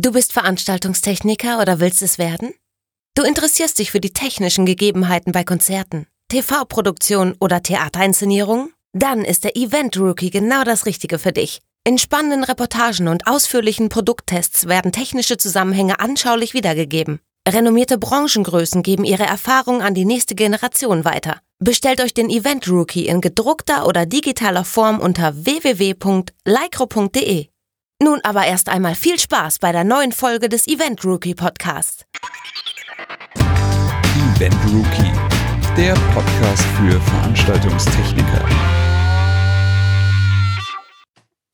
Du bist Veranstaltungstechniker oder willst es werden? Du interessierst dich für die technischen Gegebenheiten bei Konzerten, TV-Produktion oder Theaterinszenierungen? Dann ist der Event Rookie genau das Richtige für dich. In spannenden Reportagen und ausführlichen Produkttests werden technische Zusammenhänge anschaulich wiedergegeben. Renommierte Branchengrößen geben ihre Erfahrung an die nächste Generation weiter. Bestellt euch den Event Rookie in gedruckter oder digitaler Form unter www.lycro.de. Nun aber erst einmal viel Spaß bei der neuen Folge des Event Rookie Podcast. Event Rookie, der Podcast für Veranstaltungstechniker.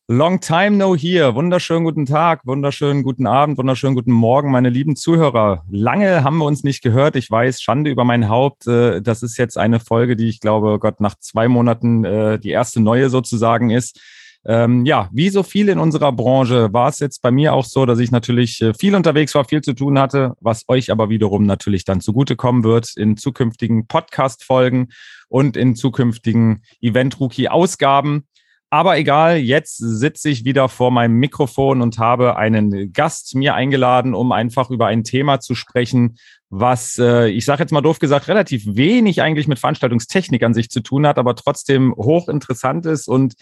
Long time no here. Wunderschönen guten Tag, wunderschönen guten Abend, wunderschönen guten Morgen, meine lieben Zuhörer. Lange haben wir uns nicht gehört. Ich weiß, Schande über mein Haupt. Äh, das ist jetzt eine Folge, die ich glaube, Gott, nach zwei Monaten äh, die erste neue sozusagen ist. Ähm, ja, wie so viel in unserer Branche war es jetzt bei mir auch so, dass ich natürlich äh, viel unterwegs war, viel zu tun hatte, was euch aber wiederum natürlich dann zugutekommen wird in zukünftigen Podcast-Folgen und in zukünftigen Event-Rookie-Ausgaben. Aber egal, jetzt sitze ich wieder vor meinem Mikrofon und habe einen Gast mir eingeladen, um einfach über ein Thema zu sprechen, was, äh, ich sage jetzt mal doof gesagt, relativ wenig eigentlich mit Veranstaltungstechnik an sich zu tun hat, aber trotzdem hochinteressant ist und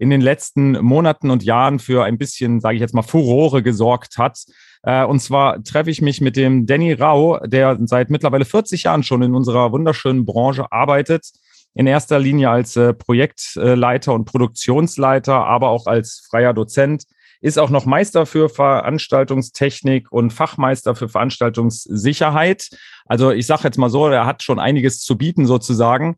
in den letzten Monaten und Jahren für ein bisschen, sage ich jetzt mal, Furore gesorgt hat. Äh, und zwar treffe ich mich mit dem Danny Rau, der seit mittlerweile 40 Jahren schon in unserer wunderschönen Branche arbeitet in erster Linie als äh, Projektleiter und Produktionsleiter, aber auch als freier Dozent, ist auch noch Meister für Veranstaltungstechnik und Fachmeister für Veranstaltungssicherheit. Also ich sage jetzt mal so, er hat schon einiges zu bieten sozusagen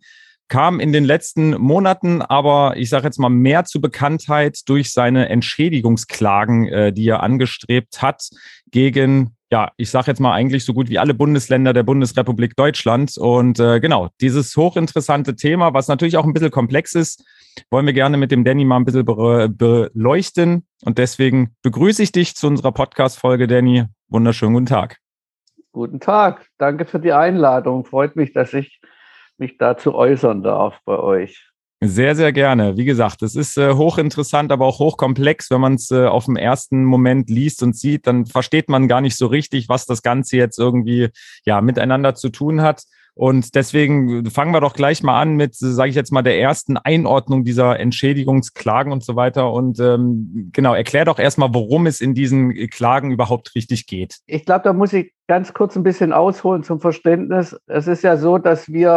kam in den letzten Monaten aber, ich sage jetzt mal, mehr zur Bekanntheit durch seine Entschädigungsklagen, äh, die er angestrebt hat gegen ja, ich sage jetzt mal eigentlich so gut wie alle Bundesländer der Bundesrepublik Deutschland. Und äh, genau, dieses hochinteressante Thema, was natürlich auch ein bisschen komplex ist, wollen wir gerne mit dem Danny mal ein bisschen be beleuchten. Und deswegen begrüße ich dich zu unserer Podcast-Folge, Danny. Wunderschönen guten Tag. Guten Tag. Danke für die Einladung. Freut mich, dass ich mich dazu äußern darf bei euch. Sehr, sehr gerne. Wie gesagt, es ist äh, hochinteressant, aber auch hochkomplex. Wenn man es äh, auf dem ersten Moment liest und sieht, dann versteht man gar nicht so richtig, was das Ganze jetzt irgendwie ja miteinander zu tun hat. Und deswegen fangen wir doch gleich mal an mit, sage ich jetzt mal, der ersten Einordnung dieser Entschädigungsklagen und so weiter. Und ähm, genau, erklär doch erstmal, worum es in diesen Klagen überhaupt richtig geht. Ich glaube, da muss ich ganz kurz ein bisschen ausholen zum Verständnis. Es ist ja so, dass wir,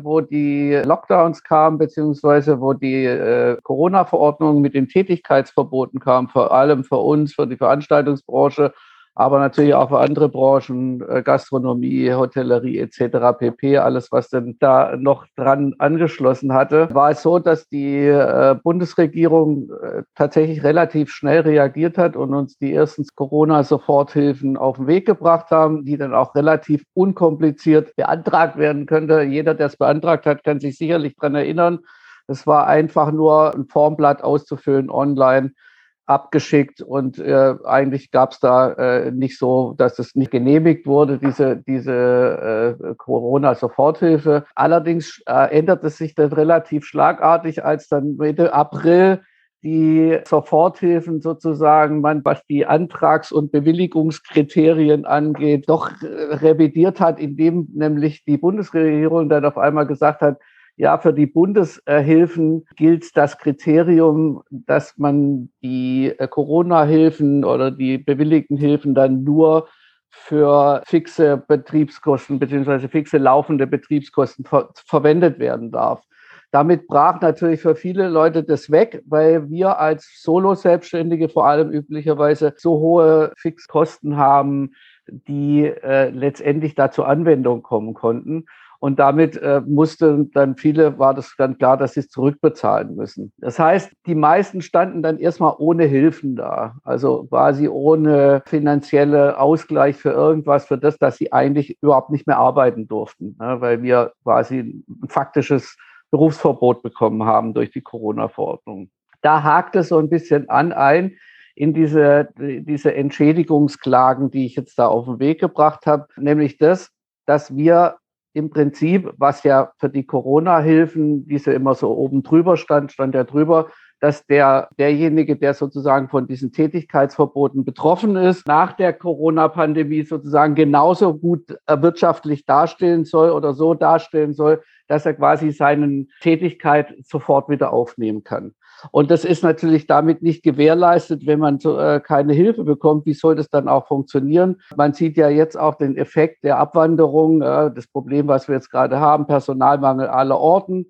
äh, wo die Lockdowns kamen, beziehungsweise wo die äh, Corona-Verordnung mit den Tätigkeitsverboten kam, vor allem für uns, für die Veranstaltungsbranche, aber natürlich auch für andere Branchen, äh, Gastronomie, Hotellerie etc. pp. Alles, was denn da noch dran angeschlossen hatte, war es so, dass die äh, Bundesregierung äh, tatsächlich relativ schnell reagiert hat und uns die ersten Corona-Soforthilfen auf den Weg gebracht haben, die dann auch relativ unkompliziert beantragt werden könnte. Jeder, der es beantragt hat, kann sich sicherlich daran erinnern. Es war einfach nur ein Formblatt auszufüllen online abgeschickt und äh, eigentlich gab es da äh, nicht so, dass es nicht genehmigt wurde, diese, diese äh, Corona-Soforthilfe. Allerdings äh, änderte sich dann relativ schlagartig, als dann Mitte April die Soforthilfen sozusagen, man, was die Antrags- und Bewilligungskriterien angeht, doch äh, revidiert hat, indem nämlich die Bundesregierung dann auf einmal gesagt hat, ja, für die Bundeshilfen gilt das Kriterium, dass man die äh, Corona-Hilfen oder die bewilligten Hilfen dann nur für fixe Betriebskosten beziehungsweise fixe laufende Betriebskosten ver verwendet werden darf. Damit brach natürlich für viele Leute das weg, weil wir als Solo-Selbstständige vor allem üblicherweise so hohe Fixkosten haben, die äh, letztendlich da zur Anwendung kommen konnten. Und damit äh, mussten dann viele, war das dann klar, dass sie es zurückbezahlen müssen. Das heißt, die meisten standen dann erstmal ohne Hilfen da. Also quasi ohne finanzielle Ausgleich für irgendwas, für das, dass sie eigentlich überhaupt nicht mehr arbeiten durften, ne? weil wir quasi ein faktisches Berufsverbot bekommen haben durch die Corona-Verordnung. Da hakt es so ein bisschen an ein in diese, diese Entschädigungsklagen, die ich jetzt da auf den Weg gebracht habe, nämlich das, dass wir im Prinzip, was ja für die Corona-Hilfen, die so immer so oben drüber stand, stand ja drüber, dass der, derjenige, der sozusagen von diesen Tätigkeitsverboten betroffen ist, nach der Corona-Pandemie sozusagen genauso gut wirtschaftlich dastehen soll oder so dastehen soll, dass er quasi seine Tätigkeit sofort wieder aufnehmen kann. Und das ist natürlich damit nicht gewährleistet, wenn man so, äh, keine Hilfe bekommt. Wie soll das dann auch funktionieren? Man sieht ja jetzt auch den Effekt der Abwanderung, äh, das Problem, was wir jetzt gerade haben, Personalmangel aller Orten.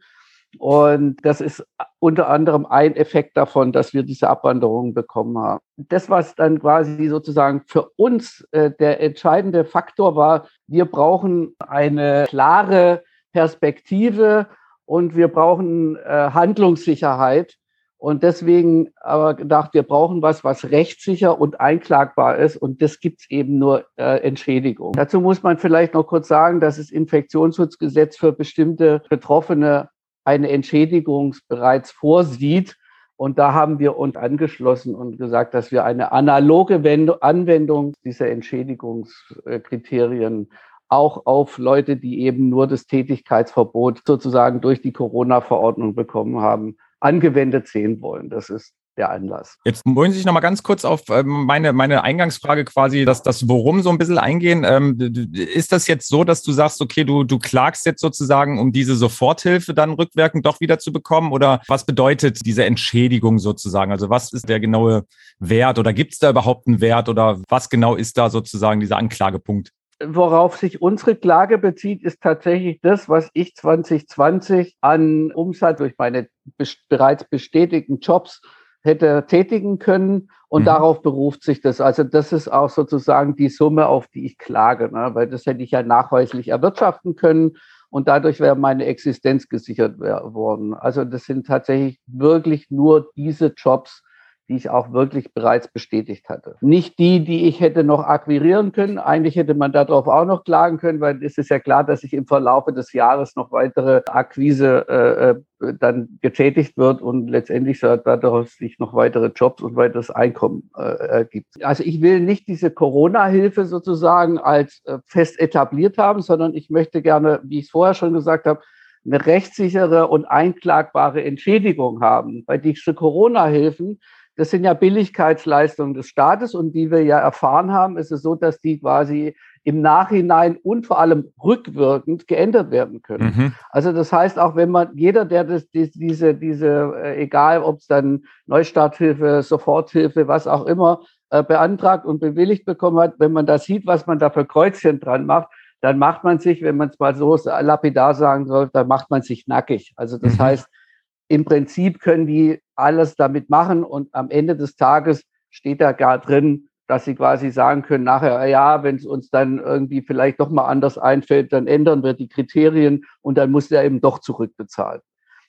Und das ist unter anderem ein Effekt davon, dass wir diese Abwanderung bekommen haben. Das, was dann quasi sozusagen für uns äh, der entscheidende Faktor war, wir brauchen eine klare Perspektive und wir brauchen äh, Handlungssicherheit. Und deswegen aber gedacht, wir brauchen was, was rechtssicher und einklagbar ist. Und das gibt es eben nur äh, Entschädigung. Dazu muss man vielleicht noch kurz sagen, dass das Infektionsschutzgesetz für bestimmte Betroffene eine Entschädigung bereits vorsieht. Und da haben wir uns angeschlossen und gesagt, dass wir eine analoge Anwendung dieser Entschädigungskriterien auch auf Leute, die eben nur das Tätigkeitsverbot sozusagen durch die Corona-Verordnung bekommen haben, angewendet sehen wollen. Das ist der Anlass. Jetzt wollen Sie sich noch mal ganz kurz auf ähm, meine, meine Eingangsfrage quasi, dass das Worum so ein bisschen eingehen. Ähm, ist das jetzt so, dass du sagst, okay, du, du klagst jetzt sozusagen, um diese Soforthilfe dann rückwirkend doch wieder zu bekommen? Oder was bedeutet diese Entschädigung sozusagen? Also was ist der genaue Wert oder gibt es da überhaupt einen Wert oder was genau ist da sozusagen dieser Anklagepunkt? Worauf sich unsere Klage bezieht, ist tatsächlich das, was ich 2020 an Umsatz durch meine bereits bestätigten Jobs hätte tätigen können. Und mhm. darauf beruft sich das. Also das ist auch sozusagen die Summe, auf die ich klage, ne? weil das hätte ich ja nachweislich erwirtschaften können. Und dadurch wäre meine Existenz gesichert worden. Also das sind tatsächlich wirklich nur diese Jobs, die ich auch wirklich bereits bestätigt hatte. Nicht die, die ich hätte noch akquirieren können. Eigentlich hätte man darauf auch noch klagen können, weil es ist ja klar, dass ich im Verlaufe des Jahres noch weitere Akquise äh, äh dann getätigt wird und letztendlich daraus sich noch weitere Jobs und weiteres Einkommen äh, ergibt. Also ich will nicht diese Corona-Hilfe sozusagen als äh, fest etabliert haben, sondern ich möchte gerne, wie ich es vorher schon gesagt habe, eine rechtssichere und einklagbare Entschädigung haben. Weil diese Corona-Hilfen, das sind ja Billigkeitsleistungen des Staates und die wir ja erfahren haben, ist es so, dass die quasi im Nachhinein und vor allem rückwirkend geändert werden können. Mhm. Also das heißt, auch wenn man, jeder, der das, diese, diese, äh, egal ob es dann Neustarthilfe, Soforthilfe, was auch immer, äh, beantragt und bewilligt bekommen hat, wenn man da sieht, was man da für Kreuzchen dran macht, dann macht man sich, wenn man es mal so lapidar sagen soll, dann macht man sich nackig. Also das mhm. heißt, im Prinzip können die alles damit machen und am Ende des Tages steht da gar drin, dass sie quasi sagen können, nachher, ja, wenn es uns dann irgendwie vielleicht doch mal anders einfällt, dann ändern wir die Kriterien und dann muss der eben doch zurückbezahlen.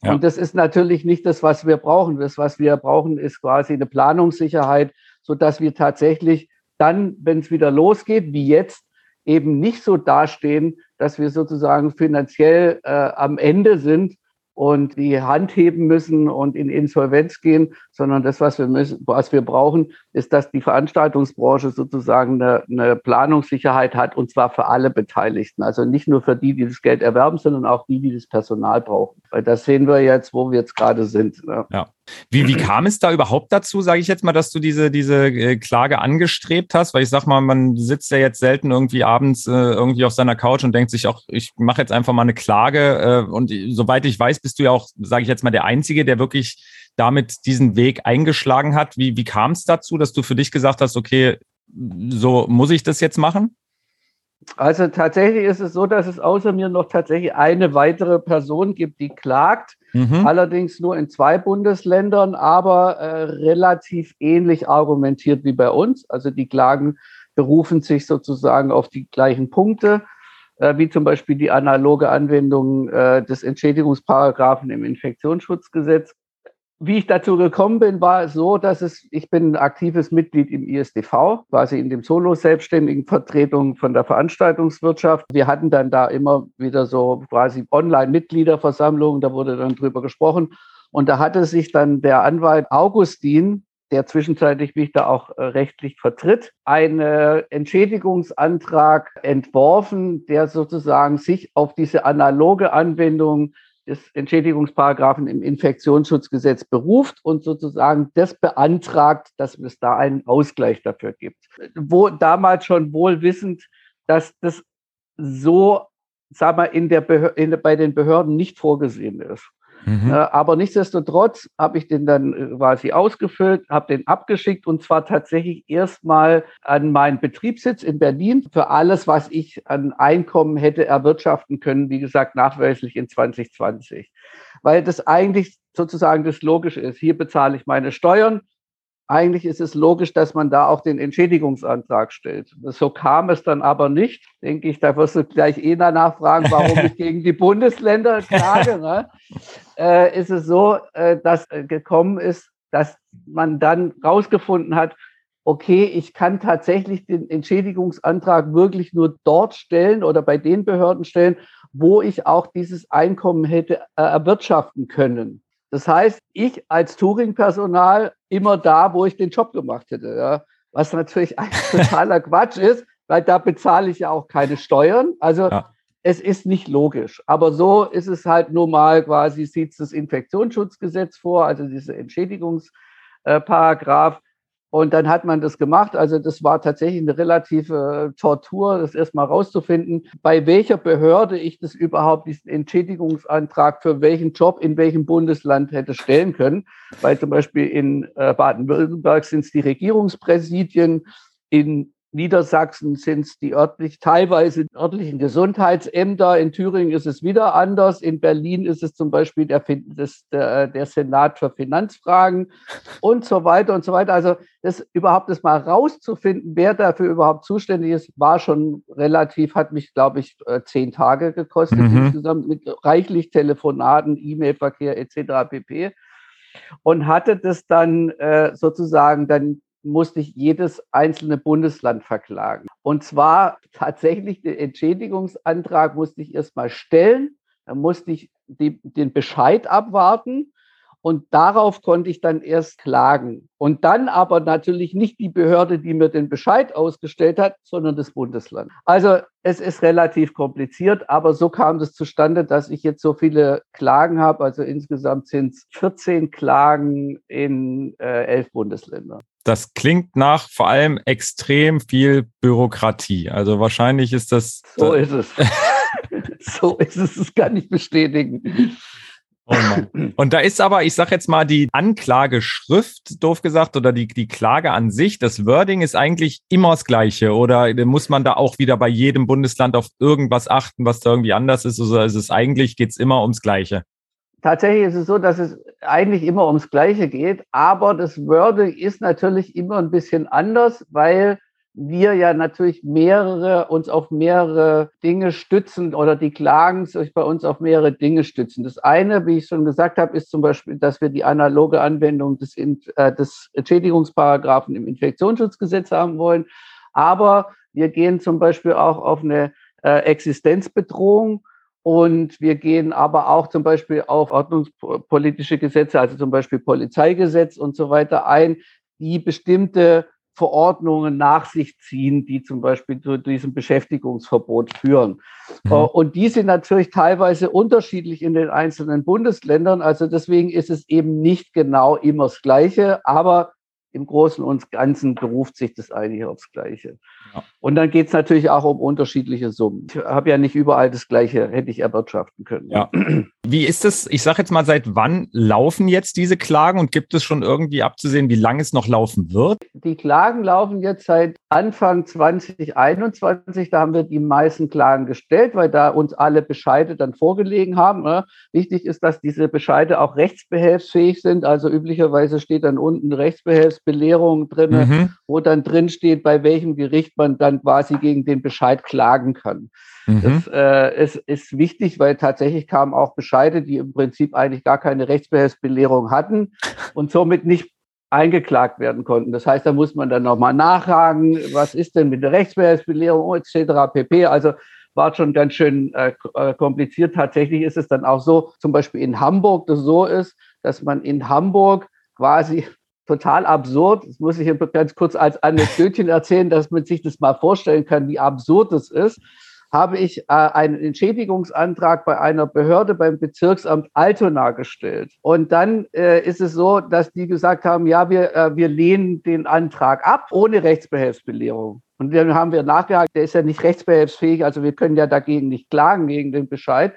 Ja. Und das ist natürlich nicht das, was wir brauchen. Das, was wir brauchen, ist quasi eine Planungssicherheit, so dass wir tatsächlich dann, wenn es wieder losgeht, wie jetzt, eben nicht so dastehen, dass wir sozusagen finanziell äh, am Ende sind, und die Hand heben müssen und in Insolvenz gehen, sondern das, was wir, müssen, was wir brauchen, ist, dass die Veranstaltungsbranche sozusagen eine, eine Planungssicherheit hat und zwar für alle Beteiligten. Also nicht nur für die, die das Geld erwerben, sondern auch die, die das Personal brauchen. Weil das sehen wir jetzt, wo wir jetzt gerade sind. Ne? Ja. Wie, wie kam es da überhaupt dazu, sage ich jetzt mal, dass du diese, diese äh, Klage angestrebt hast? Weil ich sag mal, man sitzt ja jetzt selten irgendwie abends äh, irgendwie auf seiner Couch und denkt sich auch, ich mache jetzt einfach mal eine Klage. Äh, und soweit ich weiß, bist du ja auch, sage ich jetzt mal, der Einzige, der wirklich damit diesen Weg eingeschlagen hat. Wie, wie kam es dazu, dass du für dich gesagt hast, okay, so muss ich das jetzt machen? Also tatsächlich ist es so, dass es außer mir noch tatsächlich eine weitere Person gibt, die klagt. Mhm. Allerdings nur in zwei Bundesländern, aber äh, relativ ähnlich argumentiert wie bei uns. Also die Klagen berufen sich sozusagen auf die gleichen Punkte, äh, wie zum Beispiel die analoge Anwendung äh, des Entschädigungsparagraphen im Infektionsschutzgesetz wie ich dazu gekommen bin, war es so, dass es, ich bin ein aktives Mitglied im ISDV, quasi in dem Solo-Selbstständigen Vertretung von der Veranstaltungswirtschaft. Wir hatten dann da immer wieder so quasi Online-Mitgliederversammlungen, da wurde dann drüber gesprochen. Und da hatte sich dann der Anwalt Augustin, der zwischenzeitlich mich da auch äh, rechtlich vertritt, einen Entschädigungsantrag entworfen, der sozusagen sich auf diese analoge Anwendung des Entschädigungsparagraphen im Infektionsschutzgesetz beruft und sozusagen das beantragt, dass es da einen Ausgleich dafür gibt. Wo damals schon wohl wissend, dass das so, sag mal, in der in, bei den Behörden nicht vorgesehen ist. Mhm. Äh, aber nichtsdestotrotz habe ich den dann äh, quasi ausgefüllt, habe den abgeschickt und zwar tatsächlich erstmal an meinen Betriebssitz in Berlin für alles, was ich an Einkommen hätte erwirtschaften können, wie gesagt, nachweislich in 2020. Weil das eigentlich sozusagen das Logische ist. Hier bezahle ich meine Steuern, eigentlich ist es logisch, dass man da auch den Entschädigungsantrag stellt. So kam es dann aber nicht. Denke ich, da wirst du gleich eh nachfragen, warum ich gegen die Bundesländer klage. Ne? Äh, ist es so, äh, dass äh, gekommen ist, dass man dann rausgefunden hat, okay, ich kann tatsächlich den Entschädigungsantrag wirklich nur dort stellen oder bei den Behörden stellen, wo ich auch dieses Einkommen hätte äh, erwirtschaften können. Das heißt, ich als Touring-Personal immer da, wo ich den Job gemacht hätte. Ja. Was natürlich ein totaler Quatsch ist, weil da bezahle ich ja auch keine Steuern. Also ja. es ist nicht logisch. Aber so ist es halt normal quasi, sieht das Infektionsschutzgesetz vor, also diese Entschädigungsparagraph. Und dann hat man das gemacht. Also das war tatsächlich eine relative Tortur, das erstmal rauszufinden, bei welcher Behörde ich das überhaupt, diesen Entschädigungsantrag für welchen Job in welchem Bundesland hätte stellen können. Weil zum Beispiel in äh, Baden-Württemberg sind es die Regierungspräsidien, in Niedersachsen sind es die örtlich, teilweise örtlichen Gesundheitsämter. In Thüringen ist es wieder anders. In Berlin ist es zum Beispiel der, das, der, der Senat für Finanzfragen und so weiter und so weiter. Also das überhaupt das mal rauszufinden, wer dafür überhaupt zuständig ist, war schon relativ, hat mich, glaube ich, äh, zehn Tage gekostet mhm. insgesamt mit reichlich Telefonaten, E-Mail-Verkehr etc. pp. Und hatte das dann äh, sozusagen dann musste ich jedes einzelne Bundesland verklagen. Und zwar tatsächlich den Entschädigungsantrag musste ich erstmal stellen, dann musste ich die, den Bescheid abwarten und darauf konnte ich dann erst klagen. Und dann aber natürlich nicht die Behörde, die mir den Bescheid ausgestellt hat, sondern das Bundesland. Also es ist relativ kompliziert, aber so kam es zustande, dass ich jetzt so viele Klagen habe. Also insgesamt sind es 14 Klagen in äh, elf Bundesländern das klingt nach vor allem extrem viel Bürokratie. Also wahrscheinlich ist das. So ist es. so ist es, das kann ich bestätigen. Oh und da ist aber, ich sage jetzt mal, die Anklageschrift, doof gesagt, oder die, die Klage an sich, das Wording ist eigentlich immer das Gleiche. Oder muss man da auch wieder bei jedem Bundesland auf irgendwas achten, was da irgendwie anders ist? Oder ist es eigentlich, geht es immer ums Gleiche? Tatsächlich ist es so, dass es eigentlich immer ums Gleiche geht, aber das Wording ist natürlich immer ein bisschen anders, weil wir ja natürlich mehrere, uns auf mehrere Dinge stützen oder die Klagen sich bei uns auf mehrere Dinge stützen. Das eine, wie ich schon gesagt habe, ist zum Beispiel, dass wir die analoge Anwendung des, äh, des Entschädigungsparagraphen im Infektionsschutzgesetz haben wollen. Aber wir gehen zum Beispiel auch auf eine äh, Existenzbedrohung und wir gehen aber auch zum Beispiel auf ordnungspolitische Gesetze, also zum Beispiel Polizeigesetz und so weiter ein, die bestimmte Verordnungen nach sich ziehen, die zum Beispiel zu diesem Beschäftigungsverbot führen. Mhm. Äh, und die sind natürlich teilweise unterschiedlich in den einzelnen Bundesländern. Also deswegen ist es eben nicht genau immer das Gleiche, aber im Großen und Ganzen beruft sich das eigentlich aufs Gleiche. Ja. Und dann geht es natürlich auch um unterschiedliche Summen. Ich habe ja nicht überall das Gleiche, hätte ich erwirtschaften können. Ja. Wie ist es, ich sage jetzt mal, seit wann laufen jetzt diese Klagen und gibt es schon irgendwie abzusehen, wie lange es noch laufen wird? Die Klagen laufen jetzt seit Anfang 2021. Da haben wir die meisten Klagen gestellt, weil da uns alle Bescheide dann vorgelegen haben. Ne? Wichtig ist, dass diese Bescheide auch rechtsbehelfsfähig sind. Also üblicherweise steht dann unten Rechtsbehelfsbelehrung drin, mhm. wo dann drin steht, bei welchem Gericht man dann quasi gegen den Bescheid klagen kann. Mhm. Das äh, ist, ist wichtig, weil tatsächlich kamen auch Bescheide, die im Prinzip eigentlich gar keine Rechtsbehelfsbelehrung hatten und somit nicht eingeklagt werden konnten. Das heißt, da muss man dann nochmal nachfragen, was ist denn mit der Rechtsbehelfsbelehrung etc. pp. Also war schon ganz schön äh, äh, kompliziert. Tatsächlich ist es dann auch so, zum Beispiel in Hamburg, das so ist, dass man in Hamburg quasi total absurd. Das muss ich ganz kurz als Anekdötchen erzählen, dass man sich das mal vorstellen kann, wie absurd es ist. habe ich äh, einen Entschädigungsantrag bei einer Behörde beim Bezirksamt Altona gestellt. Und dann äh, ist es so, dass die gesagt haben, ja, wir, äh, wir lehnen den Antrag ab ohne Rechtsbehelfsbelehrung. Und dann haben wir nachgehakt, der ist ja nicht rechtsbehelfsfähig, also wir können ja dagegen nicht klagen, gegen den Bescheid.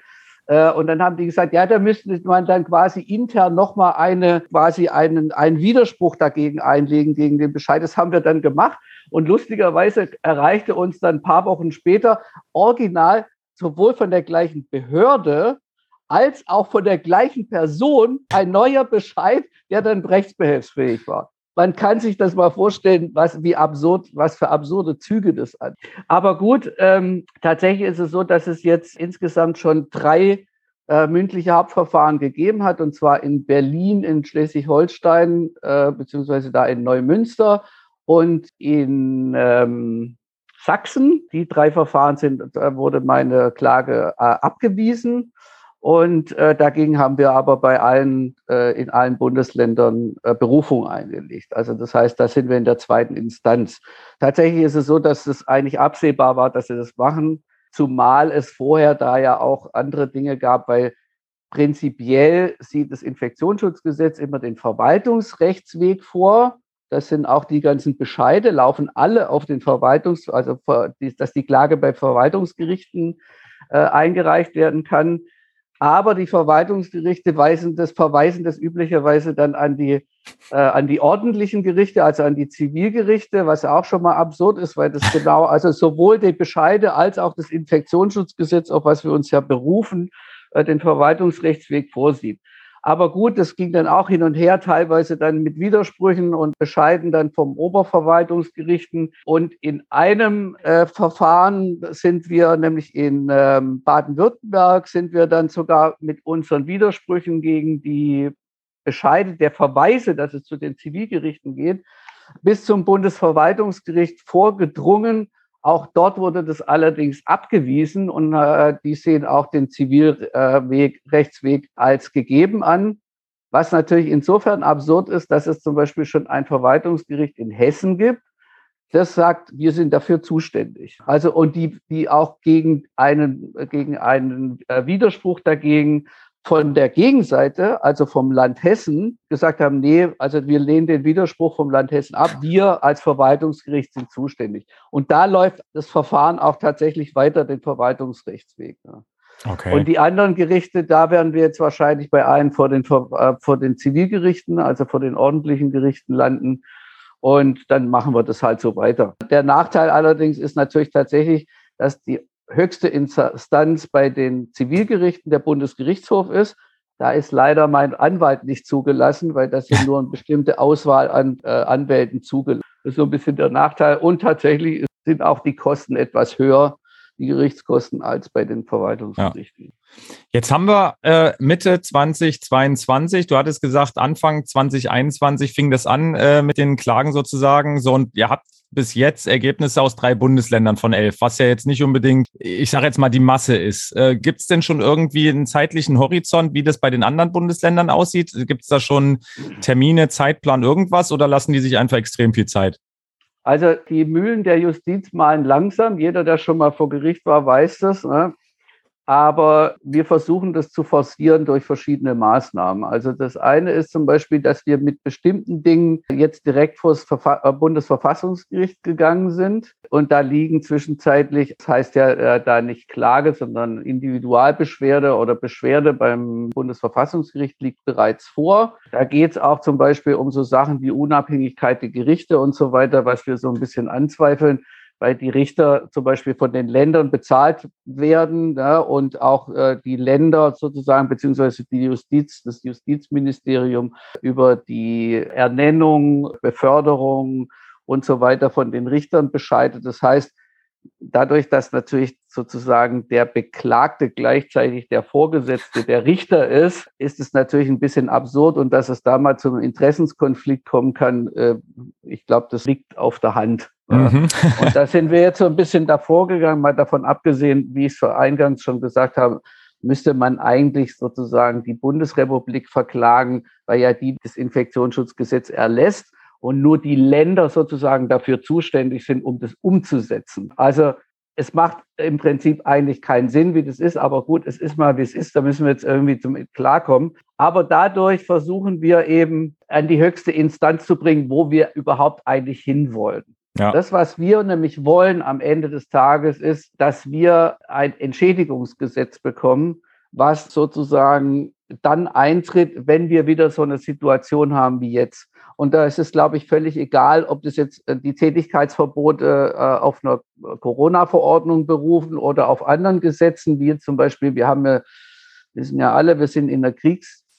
Äh, und dann haben die gesagt, ja, da müsste man dann quasi intern nochmal eine, quasi einen, einen Widerspruch dagegen einlegen, gegen den Bescheid. Das haben wir dann gemacht. Und lustigerweise erreichte uns dann ein paar Wochen später original sowohl von der gleichen Behörde als auch von der gleichen Person ein neuer Bescheid, der dann rechtsbehelfsfähig war. Man kann sich das mal vorstellen, was, wie absurd, was für absurde Züge das hat. Aber gut, ähm, tatsächlich ist es so, dass es jetzt insgesamt schon drei äh, mündliche Hauptverfahren gegeben hat, und zwar in Berlin, in Schleswig-Holstein, äh, beziehungsweise da in Neumünster und in ähm, Sachsen. Die drei Verfahren sind, da wurde meine Klage äh, abgewiesen. Und äh, dagegen haben wir aber bei allen, äh, in allen Bundesländern äh, Berufung eingelegt. Also das heißt, da sind wir in der zweiten Instanz. Tatsächlich ist es so, dass es eigentlich absehbar war, dass sie das machen, zumal es vorher da ja auch andere Dinge gab, weil prinzipiell sieht das Infektionsschutzgesetz immer den Verwaltungsrechtsweg vor. Das sind auch die ganzen Bescheide, laufen alle auf den Verwaltungs-, also dass die Klage bei Verwaltungsgerichten äh, eingereicht werden kann. Aber die Verwaltungsgerichte weisen das, verweisen das üblicherweise dann an die, äh, an die ordentlichen Gerichte, also an die Zivilgerichte, was auch schon mal absurd ist, weil das genau, also sowohl die Bescheide als auch das Infektionsschutzgesetz, auf was wir uns ja berufen, äh, den Verwaltungsrechtsweg vorsieht. Aber gut, das ging dann auch hin und her, teilweise dann mit Widersprüchen und Bescheiden dann vom Oberverwaltungsgerichten. Und in einem äh, Verfahren sind wir, nämlich in ähm, Baden-Württemberg, sind wir dann sogar mit unseren Widersprüchen gegen die Bescheide der Verweise, dass es zu den Zivilgerichten geht, bis zum Bundesverwaltungsgericht vorgedrungen auch dort wurde das allerdings abgewiesen und äh, die sehen auch den Zivilweg, äh, als gegeben an. Was natürlich insofern absurd ist, dass es zum Beispiel schon ein Verwaltungsgericht in Hessen gibt, das sagt, wir sind dafür zuständig. Also und die, die auch gegen einen, gegen einen äh, Widerspruch dagegen von der Gegenseite, also vom Land Hessen, gesagt haben, nee, also wir lehnen den Widerspruch vom Land Hessen ab. Wir als Verwaltungsgericht sind zuständig. Und da läuft das Verfahren auch tatsächlich weiter den Verwaltungsrechtsweg. Okay. Und die anderen Gerichte, da werden wir jetzt wahrscheinlich bei allen vor den, äh, vor den Zivilgerichten, also vor den ordentlichen Gerichten landen. Und dann machen wir das halt so weiter. Der Nachteil allerdings ist natürlich tatsächlich, dass die höchste Instanz bei den Zivilgerichten der Bundesgerichtshof ist. Da ist leider mein Anwalt nicht zugelassen, weil das ja nur eine bestimmte Auswahl an äh, Anwälten zugelassen. Das ist so ein bisschen der Nachteil. Und tatsächlich sind auch die Kosten etwas höher, die Gerichtskosten, als bei den Verwaltungsgerichten. Ja. Jetzt haben wir äh, Mitte 2022. Du hattest gesagt, Anfang 2021 fing das an äh, mit den Klagen sozusagen. So, und ihr habt bis jetzt Ergebnisse aus drei Bundesländern von elf, was ja jetzt nicht unbedingt, ich sage jetzt mal, die Masse ist. Äh, Gibt es denn schon irgendwie einen zeitlichen Horizont, wie das bei den anderen Bundesländern aussieht? Gibt es da schon Termine, Zeitplan, irgendwas oder lassen die sich einfach extrem viel Zeit? Also die Mühlen der Justiz malen langsam. Jeder, der schon mal vor Gericht war, weiß das. Ne? Aber wir versuchen das zu forcieren durch verschiedene Maßnahmen. Also das eine ist zum Beispiel, dass wir mit bestimmten Dingen jetzt direkt vor das äh, Bundesverfassungsgericht gegangen sind. Und da liegen zwischenzeitlich, das heißt ja äh, da nicht Klage, sondern Individualbeschwerde oder Beschwerde beim Bundesverfassungsgericht liegt bereits vor. Da geht es auch zum Beispiel um so Sachen wie Unabhängigkeit der Gerichte und so weiter, was wir so ein bisschen anzweifeln weil die Richter zum Beispiel von den Ländern bezahlt werden ja, und auch äh, die Länder sozusagen, beziehungsweise die Justiz, das Justizministerium über die Ernennung, Beförderung und so weiter von den Richtern bescheidet. Das heißt, dadurch, dass natürlich sozusagen der Beklagte gleichzeitig der Vorgesetzte der Richter ist, ist es natürlich ein bisschen absurd und dass es da mal zu einem Interessenskonflikt kommen kann, äh, ich glaube, das liegt auf der Hand. Mhm. und da sind wir jetzt so ein bisschen davor gegangen, mal davon abgesehen, wie ich es eingangs schon gesagt habe, müsste man eigentlich sozusagen die Bundesrepublik verklagen, weil ja die das Infektionsschutzgesetz erlässt und nur die Länder sozusagen dafür zuständig sind, um das umzusetzen. Also es macht im Prinzip eigentlich keinen Sinn, wie das ist, aber gut, es ist mal, wie es ist, da müssen wir jetzt irgendwie zum klarkommen. Aber dadurch versuchen wir eben an die höchste Instanz zu bringen, wo wir überhaupt eigentlich hinwollen. Ja. Das, was wir nämlich wollen am Ende des Tages, ist, dass wir ein Entschädigungsgesetz bekommen, was sozusagen dann eintritt, wenn wir wieder so eine Situation haben wie jetzt. Und da ist es, glaube ich, völlig egal, ob das jetzt äh, die Tätigkeitsverbote äh, auf einer Corona-Verordnung berufen oder auf anderen Gesetzen, wie zum Beispiel, wir haben ja, wissen ja alle, wir sind in einer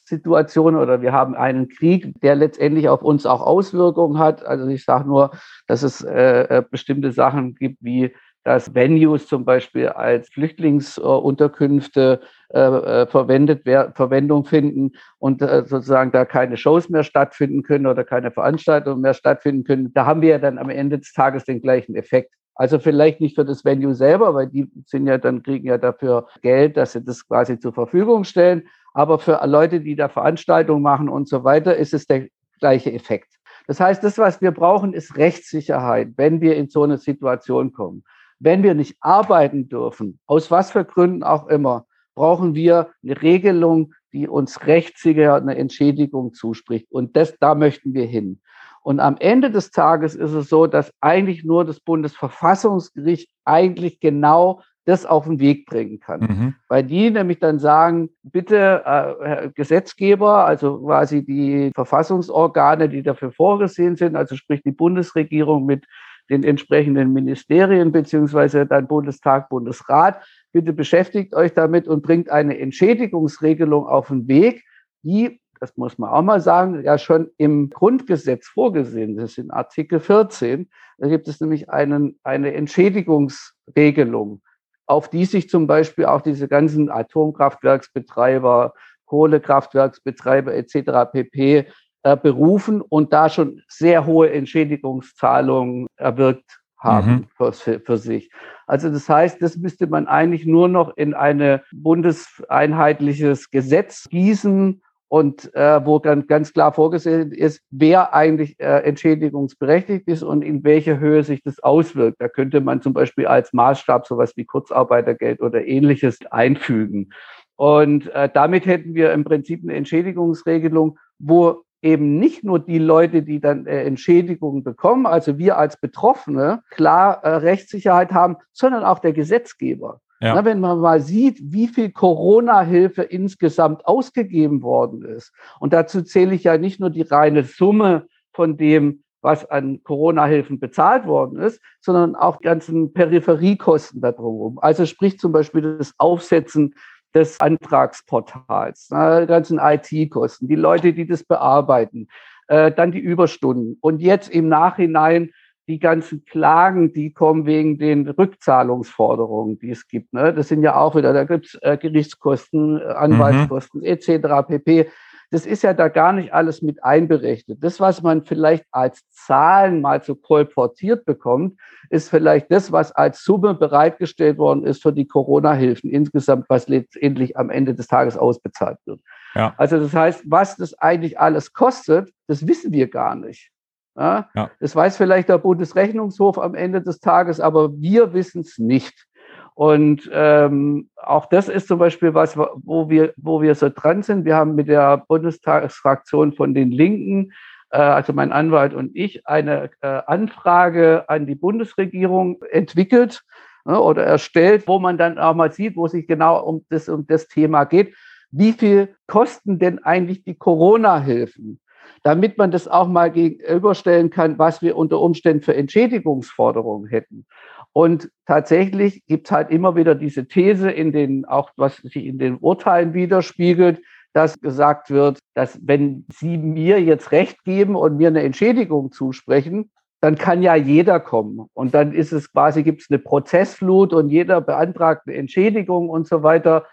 Kriegssituation oder wir haben einen Krieg, der letztendlich auf uns auch Auswirkungen hat. Also ich sage nur, dass es äh, bestimmte Sachen gibt, wie dass Venues zum Beispiel als Flüchtlingsunterkünfte äh, äh, verwendet Verwendung finden und äh, sozusagen da keine Shows mehr stattfinden können oder keine Veranstaltungen mehr stattfinden können. Da haben wir ja dann am Ende des Tages den gleichen Effekt. Also vielleicht nicht für das Venue selber, weil die sind ja dann kriegen ja dafür Geld, dass sie das quasi zur Verfügung stellen. Aber für Leute, die da Veranstaltungen machen und so weiter, ist es der gleiche Effekt. Das heißt, das, was wir brauchen, ist Rechtssicherheit, wenn wir in so eine Situation kommen. Wenn wir nicht arbeiten dürfen, aus was für Gründen auch immer, brauchen wir eine Regelung, die uns rechtssicher eine Entschädigung zuspricht. Und das, da möchten wir hin. Und am Ende des Tages ist es so, dass eigentlich nur das Bundesverfassungsgericht eigentlich genau das auf den Weg bringen kann. Mhm. Weil die nämlich dann sagen, bitte, äh, Gesetzgeber, also quasi die Verfassungsorgane, die dafür vorgesehen sind, also sprich die Bundesregierung mit den entsprechenden Ministerien beziehungsweise dann Bundestag, Bundesrat. Bitte beschäftigt euch damit und bringt eine Entschädigungsregelung auf den Weg, die, das muss man auch mal sagen, ja schon im Grundgesetz vorgesehen ist, in Artikel 14. Da gibt es nämlich einen, eine Entschädigungsregelung, auf die sich zum Beispiel auch diese ganzen Atomkraftwerksbetreiber, Kohlekraftwerksbetreiber etc. pp äh, berufen und da schon sehr hohe Entschädigungszahlungen erwirkt haben mhm. für, für, sich. Also das heißt, das müsste man eigentlich nur noch in ein bundeseinheitliches Gesetz gießen und äh, wo dann ganz klar vorgesehen ist, wer eigentlich äh, entschädigungsberechtigt ist und in welcher Höhe sich das auswirkt. Da könnte man zum Beispiel als Maßstab sowas wie Kurzarbeitergeld oder ähnliches einfügen. Und äh, damit hätten wir im Prinzip eine Entschädigungsregelung, wo eben nicht nur die Leute, die dann äh, Entschädigungen bekommen, also wir als Betroffene, klar äh, Rechtssicherheit haben, sondern auch der Gesetzgeber. Ja. Na, wenn man mal sieht, wie viel Corona-Hilfe insgesamt ausgegeben worden ist, und dazu zähle ich ja nicht nur die reine Summe von dem, was an Corona-Hilfen bezahlt worden ist, sondern auch ganzen Peripheriekosten darum. Also sprich zum Beispiel das Aufsetzen des Antragsportals, ne, die ganzen IT-Kosten, die Leute, die das bearbeiten, äh, dann die Überstunden und jetzt im Nachhinein die ganzen Klagen, die kommen wegen den Rückzahlungsforderungen, die es gibt. Ne? Das sind ja auch wieder, da gibt es äh, Gerichtskosten, Anwaltskosten mhm. etc. pp. Das ist ja da gar nicht alles mit einberechnet. Das, was man vielleicht als Zahlen mal so kolportiert bekommt, ist vielleicht das, was als Summe bereitgestellt worden ist für die Corona-Hilfen insgesamt, was letztendlich am Ende des Tages ausbezahlt wird. Ja. Also das heißt, was das eigentlich alles kostet, das wissen wir gar nicht. Ja? ja. Das weiß vielleicht der Bundesrechnungshof am Ende des Tages, aber wir wissen es nicht. Und ähm, auch das ist zum Beispiel was, wo wir, wo wir so dran sind. Wir haben mit der Bundestagsfraktion von den Linken, äh, also mein Anwalt und ich, eine äh, Anfrage an die Bundesregierung entwickelt äh, oder erstellt, wo man dann auch mal sieht, wo sich genau um das, um das Thema geht. Wie viel kosten denn eigentlich die Corona-Hilfen? Damit man das auch mal gegenüberstellen kann, was wir unter Umständen für Entschädigungsforderungen hätten. Und tatsächlich gibt es halt immer wieder diese These in den, auch was sich in den Urteilen widerspiegelt, dass gesagt wird, dass wenn Sie mir jetzt Recht geben und mir eine Entschädigung zusprechen, dann kann ja jeder kommen. Und dann ist es quasi, gibt es eine Prozessflut und jeder beantragt eine Entschädigung und so weiter.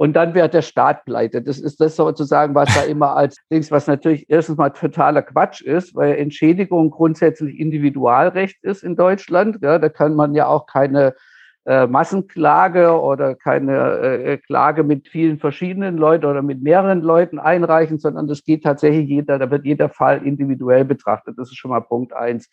Und dann wird der Staat pleite. Das ist das sozusagen, was da immer als Dings, was natürlich erstens mal totaler Quatsch ist, weil Entschädigung grundsätzlich Individualrecht ist in Deutschland. Ja, da kann man ja auch keine äh, Massenklage oder keine äh, Klage mit vielen verschiedenen Leuten oder mit mehreren Leuten einreichen, sondern das geht tatsächlich jeder, da wird jeder Fall individuell betrachtet. Das ist schon mal Punkt eins.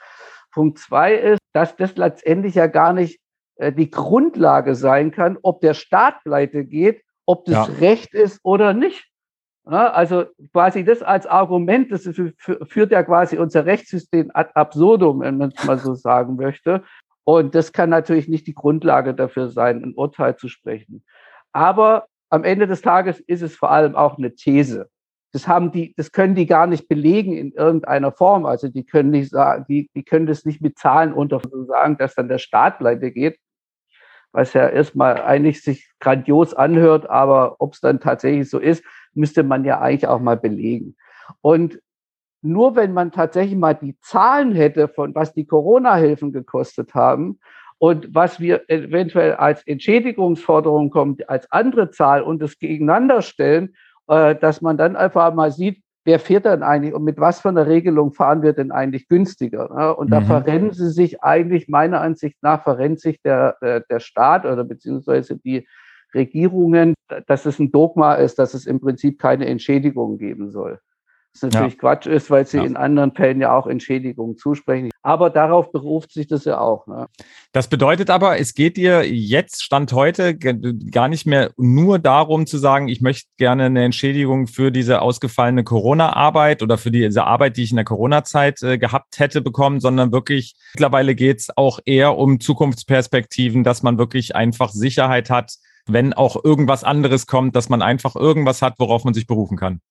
Punkt zwei ist, dass das letztendlich ja gar nicht äh, die Grundlage sein kann, ob der Staat pleite geht, ob das ja. Recht ist oder nicht. Ja, also quasi das als Argument, das führt ja quasi unser Rechtssystem ad absurdum, wenn man es mal so sagen möchte. Und das kann natürlich nicht die Grundlage dafür sein, ein Urteil zu sprechen. Aber am Ende des Tages ist es vor allem auch eine These. Das haben die, das können die gar nicht belegen in irgendeiner Form. Also die können nicht sagen, die, die können das nicht mit Zahlen unter sagen, dass dann der Staat pleite geht, was ja erstmal eigentlich sich grandios anhört, aber ob es dann tatsächlich so ist, müsste man ja eigentlich auch mal belegen. Und nur wenn man tatsächlich mal die Zahlen hätte, von was die Corona-Hilfen gekostet haben und was wir eventuell als Entschädigungsforderung kommt, als andere Zahl und es gegeneinander stellen, äh, dass man dann einfach mal sieht, wer fährt denn eigentlich und mit was für einer Regelung fahren wir denn eigentlich günstiger? Und da mhm. verrennen sie sich eigentlich, meiner Ansicht nach, verrennt sich der, der, der Staat oder beziehungsweise die Regierungen, dass es ein Dogma ist, dass es im Prinzip keine Entschädigung geben soll. Das natürlich ja. Quatsch ist, weil sie ja. in anderen Fällen ja auch Entschädigungen zusprechen. Aber darauf beruft sich das ja auch. Ne? Das bedeutet aber, es geht dir jetzt, Stand heute, gar nicht mehr nur darum zu sagen, ich möchte gerne eine Entschädigung für diese ausgefallene Corona-Arbeit oder für diese Arbeit, die ich in der Corona-Zeit äh, gehabt hätte bekommen, sondern wirklich, mittlerweile geht es auch eher um Zukunftsperspektiven, dass man wirklich einfach Sicherheit hat, wenn auch irgendwas anderes kommt, dass man einfach irgendwas hat, worauf man sich berufen kann.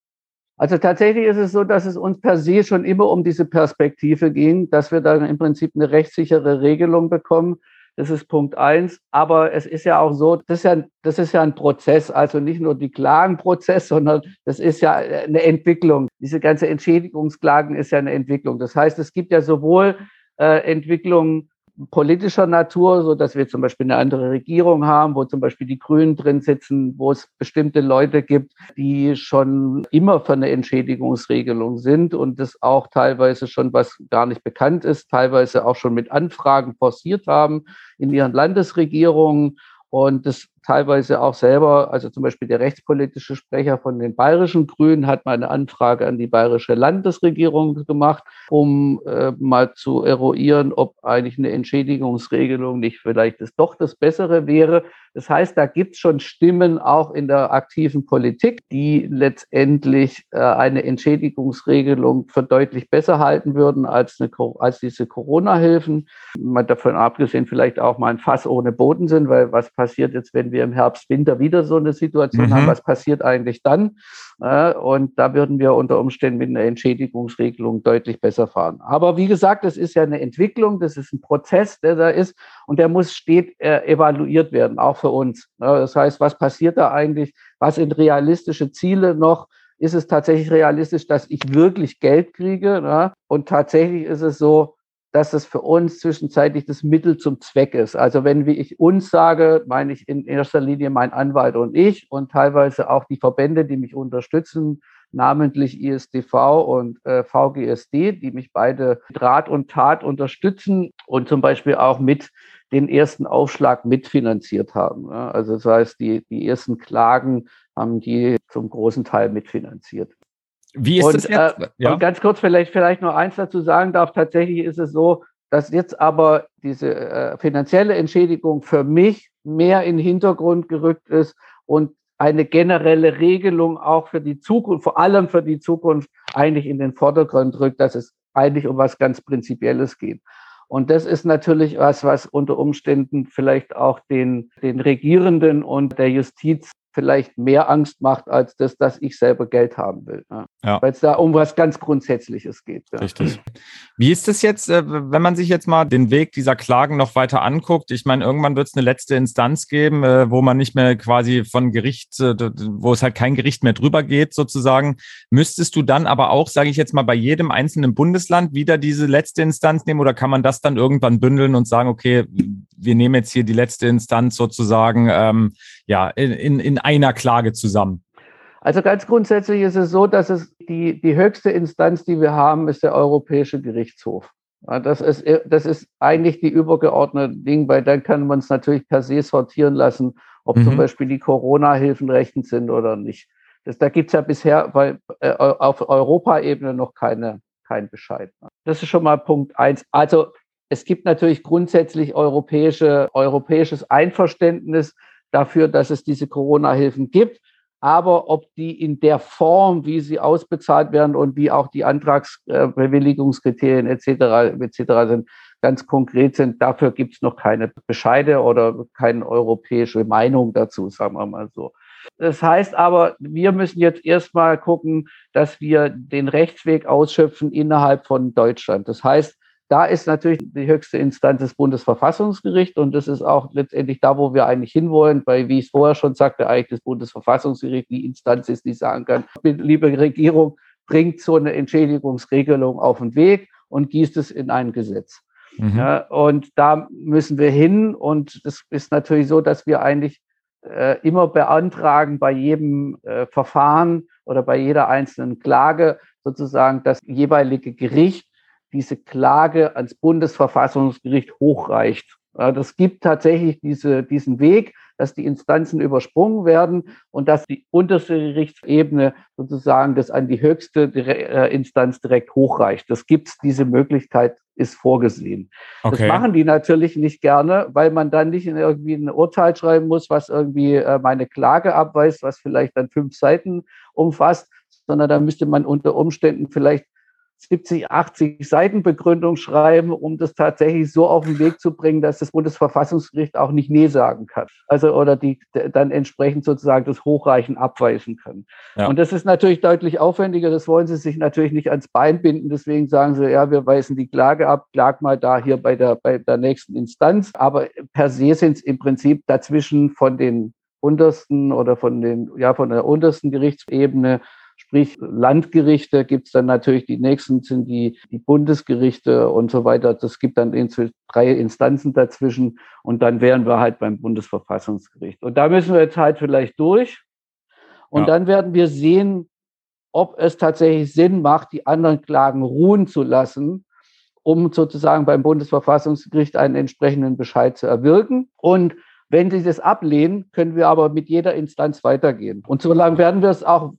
Also tatsächlich ist es so, dass es uns per se schon immer um diese Perspektive ging, dass wir dann im Prinzip eine rechtssichere Regelung bekommen. Das ist Punkt eins. Aber es ist ja auch so, das ist ja, das ist ja ein Prozess, also nicht nur die Klagenprozess, sondern das ist ja eine Entwicklung. Diese ganze Entschädigungsklagen ist ja eine Entwicklung. Das heißt, es gibt ja sowohl äh, Entwicklungen politischer Natur, so dass wir zum Beispiel eine andere Regierung haben, wo zum Beispiel die Grünen drin sitzen, wo es bestimmte Leute gibt, die schon immer für eine Entschädigungsregelung sind und das auch teilweise schon was gar nicht bekannt ist, teilweise auch schon mit Anfragen forciert haben in ihren Landesregierungen. Und das teilweise auch selber, also zum Beispiel der rechtspolitische Sprecher von den bayerischen Grünen hat mal eine Anfrage an die bayerische Landesregierung gemacht, um äh, mal zu eruieren, ob eigentlich eine Entschädigungsregelung nicht vielleicht das doch das Bessere wäre. Das heißt, da gibt es schon Stimmen auch in der aktiven Politik, die letztendlich äh, eine Entschädigungsregelung für deutlich besser halten würden als, eine, als diese Corona-Hilfen. Mal davon abgesehen, vielleicht auch mal ein Fass ohne Boden sind, weil was passiert jetzt, wenn wir im Herbst, Winter wieder so eine Situation mhm. haben? Was passiert eigentlich dann? Äh, und da würden wir unter Umständen mit einer Entschädigungsregelung deutlich besser fahren. Aber wie gesagt, das ist ja eine Entwicklung, das ist ein Prozess, der da ist und der muss steht äh, evaluiert werden, auch für uns. Das heißt, was passiert da eigentlich? Was sind realistische Ziele noch? Ist es tatsächlich realistisch, dass ich wirklich Geld kriege? Und tatsächlich ist es so, dass es für uns zwischenzeitlich das Mittel zum Zweck ist. Also wenn wie ich uns sage, meine ich in erster Linie mein Anwalt und ich und teilweise auch die Verbände, die mich unterstützen, namentlich ISDV und äh, VGSD, die mich beide Draht und Tat unterstützen und zum Beispiel auch mit den ersten Aufschlag mitfinanziert haben. Also das heißt, die, die ersten Klagen haben die zum großen Teil mitfinanziert. Wie ist und, das jetzt? Äh, ja. Und ganz kurz vielleicht, vielleicht noch eins dazu sagen darf. Tatsächlich ist es so, dass jetzt aber diese äh, finanzielle Entschädigung für mich mehr in den Hintergrund gerückt ist und eine generelle Regelung auch für die Zukunft, vor allem für die Zukunft, eigentlich in den Vordergrund rückt, dass es eigentlich um was ganz Prinzipielles geht. Und das ist natürlich was, was unter Umständen vielleicht auch den, den Regierenden und der Justiz vielleicht mehr Angst macht, als das, dass ich selber Geld haben will. Ne? Ja. Weil es da um was ganz Grundsätzliches geht. Ja. Richtig. Wie ist es jetzt, äh, wenn man sich jetzt mal den Weg dieser Klagen noch weiter anguckt? Ich meine, irgendwann wird es eine letzte Instanz geben, äh, wo man nicht mehr quasi von Gericht, äh, wo es halt kein Gericht mehr drüber geht, sozusagen. Müsstest du dann aber auch, sage ich jetzt mal, bei jedem einzelnen Bundesland wieder diese letzte Instanz nehmen oder kann man das dann irgendwann bündeln und sagen, okay, wir nehmen jetzt hier die letzte Instanz sozusagen ähm, ja, in, in, in einer Klage zusammen? Also ganz grundsätzlich ist es so, dass es die, die höchste Instanz, die wir haben, ist der Europäische Gerichtshof. Das ist, das ist eigentlich die übergeordnete Ding, weil dann kann man es natürlich per se sortieren lassen, ob mhm. zum Beispiel die Corona-Hilfen rechtens sind oder nicht. Das, da gibt es ja bisher weil, äh, auf Europaebene noch keine, keinen Bescheid. Das ist schon mal Punkt eins. Also es gibt natürlich grundsätzlich europäische, europäisches Einverständnis dafür, dass es diese Corona-Hilfen gibt. Aber ob die in der Form, wie sie ausbezahlt werden und wie auch die Antragsbewilligungskriterien etc. etc. sind, ganz konkret sind, dafür gibt es noch keine Bescheide oder keine europäische Meinung dazu, sagen wir mal so. Das heißt aber, wir müssen jetzt erstmal gucken, dass wir den Rechtsweg ausschöpfen innerhalb von Deutschland. Das heißt, da ist natürlich die höchste Instanz das Bundesverfassungsgericht und das ist auch letztendlich da, wo wir eigentlich hinwollen, weil, wie ich es vorher schon sagte, eigentlich das Bundesverfassungsgericht die Instanz ist, die sagen kann, liebe Regierung, bringt so eine Entschädigungsregelung auf den Weg und gießt es in ein Gesetz. Mhm. Ja, und da müssen wir hin und es ist natürlich so, dass wir eigentlich äh, immer beantragen bei jedem äh, Verfahren oder bei jeder einzelnen Klage sozusagen das jeweilige Gericht diese Klage ans Bundesverfassungsgericht hochreicht. Das gibt tatsächlich diese, diesen Weg, dass die Instanzen übersprungen werden und dass die unterste Gerichtsebene sozusagen das an die höchste äh, Instanz direkt hochreicht. Das gibt es, diese Möglichkeit ist vorgesehen. Okay. Das machen die natürlich nicht gerne, weil man dann nicht in irgendwie ein Urteil schreiben muss, was irgendwie äh, meine Klage abweist, was vielleicht dann fünf Seiten umfasst, sondern da müsste man unter Umständen vielleicht 70, 80 Seiten Begründung schreiben, um das tatsächlich so auf den Weg zu bringen, dass das Bundesverfassungsgericht auch nicht Nee sagen kann. Also oder die dann entsprechend sozusagen das Hochreichen abweisen können. Ja. Und das ist natürlich deutlich aufwendiger. Das wollen sie sich natürlich nicht ans Bein binden. Deswegen sagen sie, ja, wir weisen die Klage ab, klag mal da hier bei der, bei der nächsten Instanz. Aber per se sind es im Prinzip dazwischen von den untersten oder von den, ja, von der untersten Gerichtsebene Sprich, Landgerichte gibt es dann natürlich, die nächsten sind die, die Bundesgerichte und so weiter. Das gibt dann drei Instanzen dazwischen und dann wären wir halt beim Bundesverfassungsgericht. Und da müssen wir jetzt halt vielleicht durch. Und ja. dann werden wir sehen, ob es tatsächlich Sinn macht, die anderen Klagen ruhen zu lassen, um sozusagen beim Bundesverfassungsgericht einen entsprechenden Bescheid zu erwirken. Und wenn sie das ablehnen, können wir aber mit jeder Instanz weitergehen. Und so lange werden wir es auch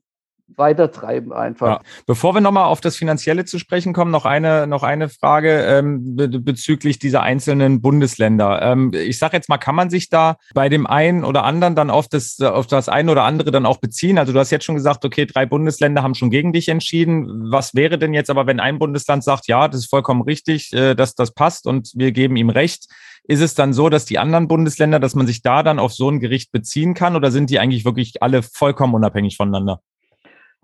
weitertreiben einfach. Ja. Bevor wir nochmal auf das Finanzielle zu sprechen kommen, noch eine, noch eine Frage ähm, be bezüglich dieser einzelnen Bundesländer. Ähm, ich sage jetzt mal, kann man sich da bei dem einen oder anderen dann auf das, auf das eine oder andere dann auch beziehen? Also du hast jetzt schon gesagt, okay, drei Bundesländer haben schon gegen dich entschieden. Was wäre denn jetzt aber, wenn ein Bundesland sagt, ja, das ist vollkommen richtig, äh, dass das passt und wir geben ihm recht? Ist es dann so, dass die anderen Bundesländer, dass man sich da dann auf so ein Gericht beziehen kann oder sind die eigentlich wirklich alle vollkommen unabhängig voneinander?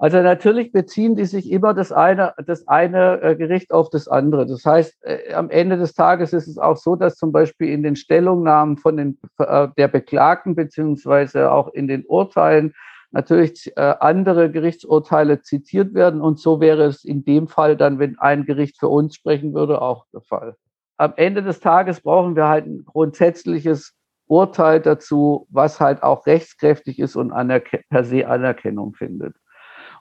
Also natürlich beziehen die sich immer das eine, das eine äh, Gericht auf das andere. Das heißt, äh, am Ende des Tages ist es auch so, dass zum Beispiel in den Stellungnahmen von den, äh, der Beklagten beziehungsweise auch in den Urteilen natürlich andere Gerichtsurteile zitiert werden. Und so wäre es in dem Fall dann, wenn ein Gericht für uns sprechen würde, auch der Fall. Am Ende des Tages brauchen wir halt ein grundsätzliches Urteil dazu, was halt auch rechtskräftig ist und per se Anerkennung findet.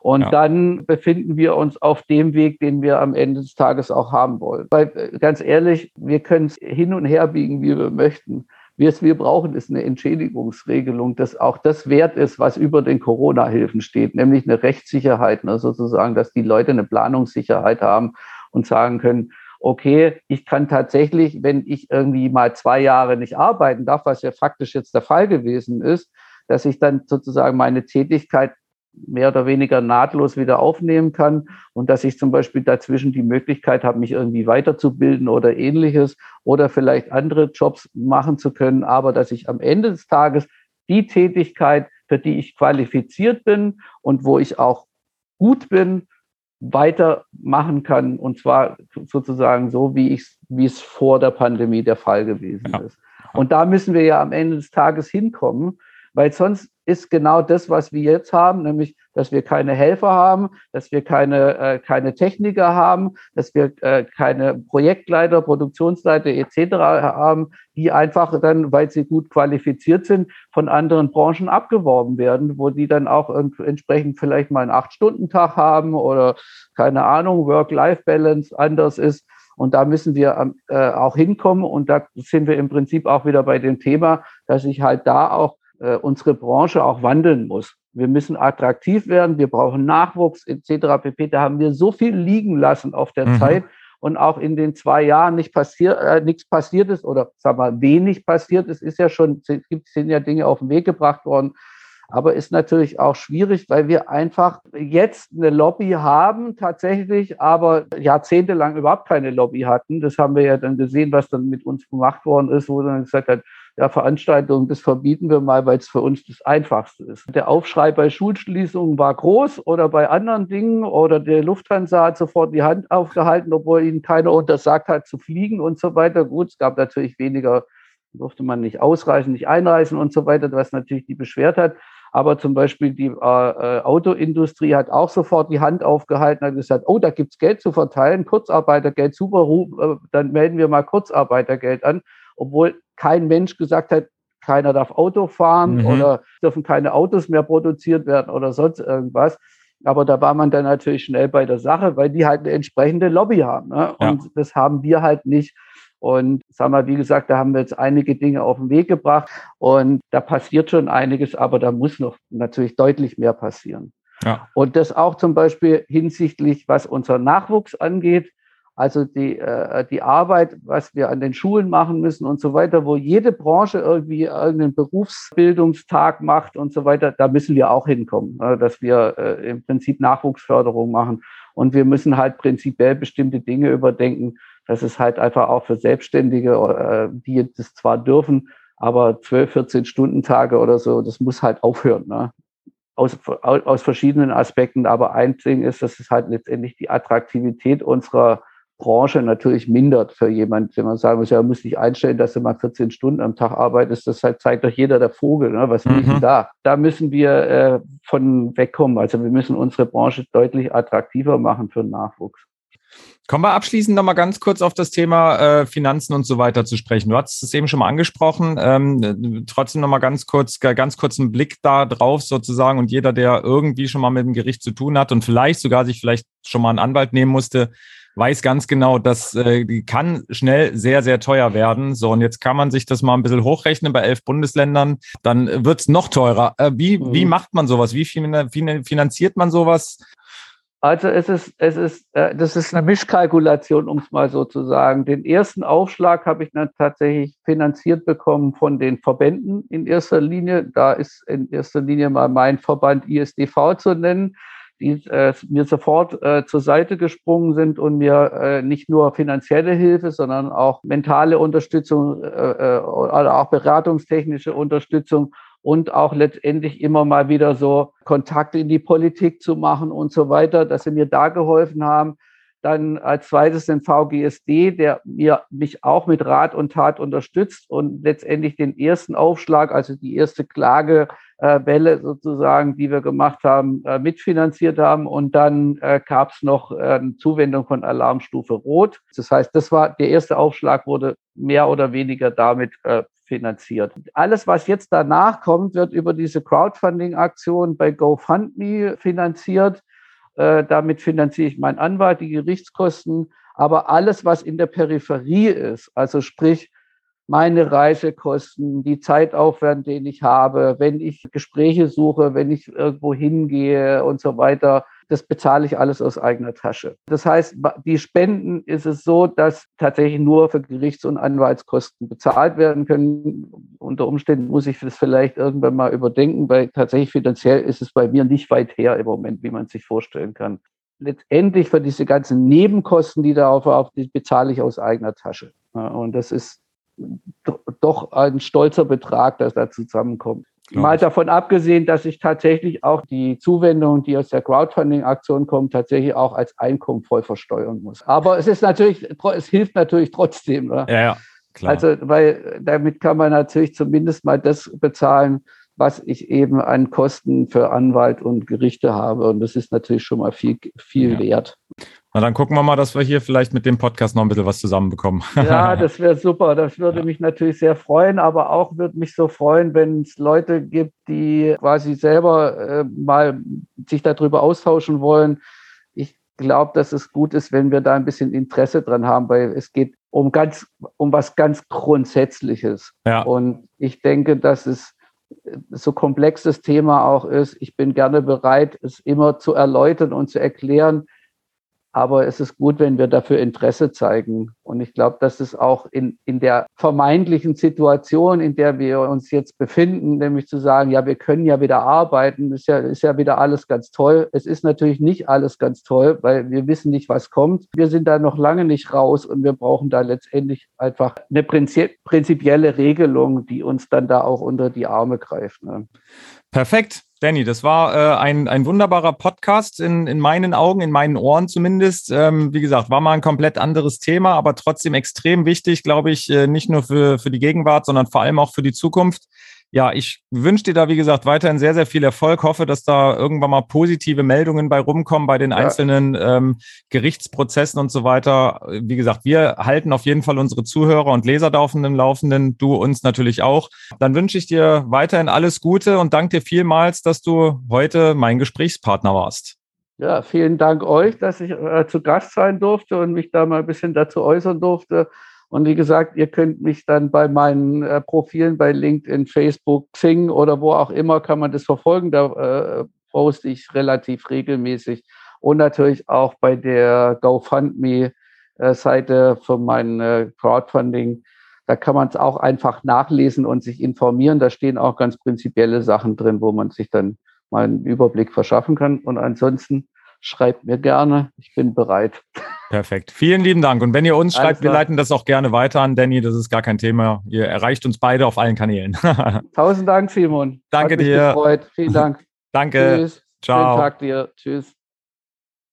Und ja. dann befinden wir uns auf dem Weg, den wir am Ende des Tages auch haben wollen. Weil äh, ganz ehrlich, wir können es hin und her biegen, wie wir möchten. Was wir brauchen, ist eine Entschädigungsregelung, dass auch das wert ist, was über den Corona-Hilfen steht, nämlich eine Rechtssicherheit, ne, sozusagen, dass die Leute eine Planungssicherheit haben und sagen können, okay, ich kann tatsächlich, wenn ich irgendwie mal zwei Jahre nicht arbeiten darf, was ja faktisch jetzt der Fall gewesen ist, dass ich dann sozusagen meine Tätigkeit mehr oder weniger nahtlos wieder aufnehmen kann und dass ich zum Beispiel dazwischen die Möglichkeit habe, mich irgendwie weiterzubilden oder ähnliches oder vielleicht andere Jobs machen zu können, aber dass ich am Ende des Tages die Tätigkeit, für die ich qualifiziert bin und wo ich auch gut bin, weitermachen kann und zwar sozusagen so, wie ich wie es vor der Pandemie der Fall gewesen ja. ist. Und da müssen wir ja am Ende des Tages hinkommen, weil sonst ist genau das, was wir jetzt haben, nämlich, dass wir keine Helfer haben, dass wir keine, äh, keine Techniker haben, dass wir äh, keine Projektleiter, Produktionsleiter etc. haben, die einfach dann, weil sie gut qualifiziert sind, von anderen Branchen abgeworben werden, wo die dann auch entsprechend vielleicht mal einen Acht-Stunden-Tag haben oder keine Ahnung, Work-Life-Balance anders ist. Und da müssen wir äh, auch hinkommen. Und da sind wir im Prinzip auch wieder bei dem Thema, dass ich halt da auch äh, unsere Branche auch wandeln muss. Wir müssen attraktiv werden, wir brauchen Nachwuchs etc. pp. Da haben wir so viel liegen lassen auf der mhm. Zeit und auch in den zwei Jahren nicht passiert, äh, nichts passiert ist oder sag mal wenig passiert ist, ist ja schon, gibt, sind ja Dinge auf den Weg gebracht worden. Aber ist natürlich auch schwierig, weil wir einfach jetzt eine Lobby haben, tatsächlich, aber jahrzehntelang überhaupt keine Lobby hatten. Das haben wir ja dann gesehen, was dann mit uns gemacht worden ist, wo dann gesagt hat, ja, Veranstaltungen, das verbieten wir mal, weil es für uns das Einfachste ist. Der Aufschrei bei Schulschließungen war groß oder bei anderen Dingen oder der Lufthansa hat sofort die Hand aufgehalten, obwohl ihnen keiner untersagt hat zu fliegen und so weiter. Gut, es gab natürlich weniger, durfte man nicht ausreisen, nicht einreisen und so weiter, was natürlich die beschwert hat. Aber zum Beispiel die äh, äh, Autoindustrie hat auch sofort die Hand aufgehalten, hat gesagt, oh, da gibt's Geld zu verteilen, Kurzarbeitergeld, super, äh, dann melden wir mal Kurzarbeitergeld an, obwohl kein Mensch gesagt hat, keiner darf Auto fahren mhm. oder dürfen keine Autos mehr produziert werden oder sonst irgendwas. Aber da war man dann natürlich schnell bei der Sache, weil die halt eine entsprechende Lobby haben. Ne? Und ja. das haben wir halt nicht. Und sagen wir, wie gesagt, da haben wir jetzt einige Dinge auf den Weg gebracht und da passiert schon einiges, aber da muss noch natürlich deutlich mehr passieren. Ja. Und das auch zum Beispiel hinsichtlich, was unser Nachwuchs angeht, also die, äh, die Arbeit, was wir an den Schulen machen müssen und so weiter, wo jede Branche irgendwie irgendeinen Berufsbildungstag macht und so weiter, da müssen wir auch hinkommen, äh, dass wir äh, im Prinzip Nachwuchsförderung machen. Und wir müssen halt prinzipiell bestimmte Dinge überdenken, das ist halt einfach auch für Selbstständige, äh, die das zwar dürfen, aber 12, 14 Stunden Tage oder so, das muss halt aufhören. Ne? Aus, aus verschiedenen Aspekten. Aber ein Ding ist, dass es halt letztendlich die Attraktivität unserer Branche natürlich mindert für jemand, wenn man sagen muss, ja, muss sich einstellen, dass du mal 14 Stunden am Tag arbeitest, das halt zeigt doch jeder der Vogel, ne? was mhm. da? Da müssen wir äh, von wegkommen. Also wir müssen unsere Branche deutlich attraktiver machen für den Nachwuchs. Kommen wir abschließend nochmal ganz kurz auf das Thema äh, Finanzen und so weiter zu sprechen. Du hast es eben schon mal angesprochen. Ähm, trotzdem nochmal ganz kurz, ganz kurz einen Blick da drauf sozusagen. Und jeder, der irgendwie schon mal mit dem Gericht zu tun hat und vielleicht sogar sich vielleicht schon mal einen Anwalt nehmen musste, weiß ganz genau, das äh, kann schnell sehr, sehr teuer werden. So, und jetzt kann man sich das mal ein bisschen hochrechnen bei elf Bundesländern, dann wird's noch teurer. Äh, wie, mhm. wie macht man sowas? Wie finanziert man sowas? Also es ist, es ist, äh, das ist eine Mischkalkulation, um es mal so zu sagen. Den ersten Aufschlag habe ich dann tatsächlich finanziert bekommen von den Verbänden in erster Linie. Da ist in erster Linie mal mein Verband ISDV zu nennen, die äh, mir sofort äh, zur Seite gesprungen sind und mir äh, nicht nur finanzielle Hilfe, sondern auch mentale Unterstützung äh, äh, oder auch beratungstechnische Unterstützung und auch letztendlich immer mal wieder so Kontakte in die Politik zu machen und so weiter, dass sie mir da geholfen haben. Dann als zweites den VGSD, der mir, mich auch mit Rat und Tat unterstützt und letztendlich den ersten Aufschlag, also die erste Klagewelle sozusagen, die wir gemacht haben, äh, mitfinanziert haben. Und dann äh, gab es noch äh, eine Zuwendung von Alarmstufe Rot. Das heißt, das war der erste Aufschlag wurde mehr oder weniger damit finanziert. Alles, was jetzt danach kommt, wird über diese Crowdfunding-Aktion bei GoFundMe finanziert. Äh, damit finanziere ich meinen Anwalt, die Gerichtskosten. Aber alles, was in der Peripherie ist, also sprich meine Reisekosten, die Zeitaufwand, den ich habe, wenn ich Gespräche suche, wenn ich irgendwo hingehe und so weiter, das bezahle ich alles aus eigener Tasche. Das heißt, die Spenden ist es so, dass tatsächlich nur für Gerichts- und Anwaltskosten bezahlt werden können. Unter Umständen muss ich das vielleicht irgendwann mal überdenken, weil tatsächlich finanziell ist es bei mir nicht weit her im Moment, wie man sich vorstellen kann. Letztendlich für diese ganzen Nebenkosten, die darauf auf, die bezahle ich aus eigener Tasche. Und das ist doch ein stolzer Betrag, dass da zusammenkommt. Mal davon abgesehen, dass ich tatsächlich auch die Zuwendung, die aus der Crowdfunding-Aktion kommt, tatsächlich auch als Einkommen voll versteuern muss. Aber es ist natürlich, es hilft natürlich trotzdem. Ne? Ja, ja, klar. Also, weil damit kann man natürlich zumindest mal das bezahlen, was ich eben an Kosten für Anwalt und Gerichte habe. Und das ist natürlich schon mal viel, viel ja. wert. Na, dann gucken wir mal, dass wir hier vielleicht mit dem Podcast noch ein bisschen was zusammenbekommen. Ja, das wäre super. Das würde ja. mich natürlich sehr freuen, aber auch würde mich so freuen, wenn es Leute gibt, die quasi selber äh, mal sich darüber austauschen wollen. Ich glaube, dass es gut ist, wenn wir da ein bisschen Interesse dran haben, weil es geht um ganz, um was ganz Grundsätzliches. Ja. Und ich denke, dass es so komplex das Thema auch ist. Ich bin gerne bereit, es immer zu erläutern und zu erklären, Aber es ist gut, wenn wir dafür Interesse zeigen. Und ich glaube, dass es auch in, in der vermeintlichen Situation, in der wir uns jetzt befinden, nämlich zu sagen, ja, wir können ja wieder arbeiten, ist ja, ist ja wieder alles ganz toll. Es ist natürlich nicht alles ganz toll, weil wir wissen nicht, was kommt. Wir sind da noch lange nicht raus und wir brauchen da letztendlich einfach eine prinzipielle Regelung, die uns dann da auch unter die Arme greift. Ne? Perfekt. Danny, das war äh, ein, ein wunderbarer Podcast in, in meinen Augen, in meinen Ohren zumindest. Ähm, wie gesagt, war mal ein komplett anderes Thema, aber trotzdem extrem wichtig, glaube ich, äh, nicht nur für, für die Gegenwart, sondern vor allem auch für die Zukunft ja, ich wünsche dir da, wie gesagt, weiterhin sehr, sehr viel Erfolg. Hoffe, dass da irgendwann mal positive Meldungen bei rumkommen bei den ja. einzelnen ähm, Gerichtsprozessen und so weiter. Wie gesagt, wir halten auf jeden Fall unsere Zuhörer und Leser da auf dem Laufenden, du uns natürlich auch. Dann wünsche ich dir weiterhin alles Gute und danke dir vielmals, dass du heute mein Gesprächspartner warst. Ja, vielen Dank euch, dass ich äh, zu Gast sein durfte und mich da mal ein bisschen dazu äußern durfte. Und wie gesagt, ihr könnt mich dann bei meinen äh, Profilen bei LinkedIn, Facebook, Xing oder wo auch immer kann man das verfolgen. Da äh, poste ich relativ regelmäßig. Und natürlich auch bei der GoFundMe-Seite für mein äh, Crowdfunding. Da kann man es auch einfach nachlesen und sich informieren. Da stehen auch ganz prinzipielle Sachen drin, wo man sich dann mal einen Überblick verschaffen kann. Und ansonsten schreibt mir gerne. Ich bin bereit. Perfekt. Vielen lieben Dank. Und wenn ihr uns schreibt, wir leiten das auch gerne weiter an Danny. Das ist gar kein Thema. Ihr erreicht uns beide auf allen Kanälen. Tausend Dank, Simon. Danke dir. Gefreut. Vielen Dank. Danke. Tschüss. Ciao. Schönen Tag dir. Tschüss.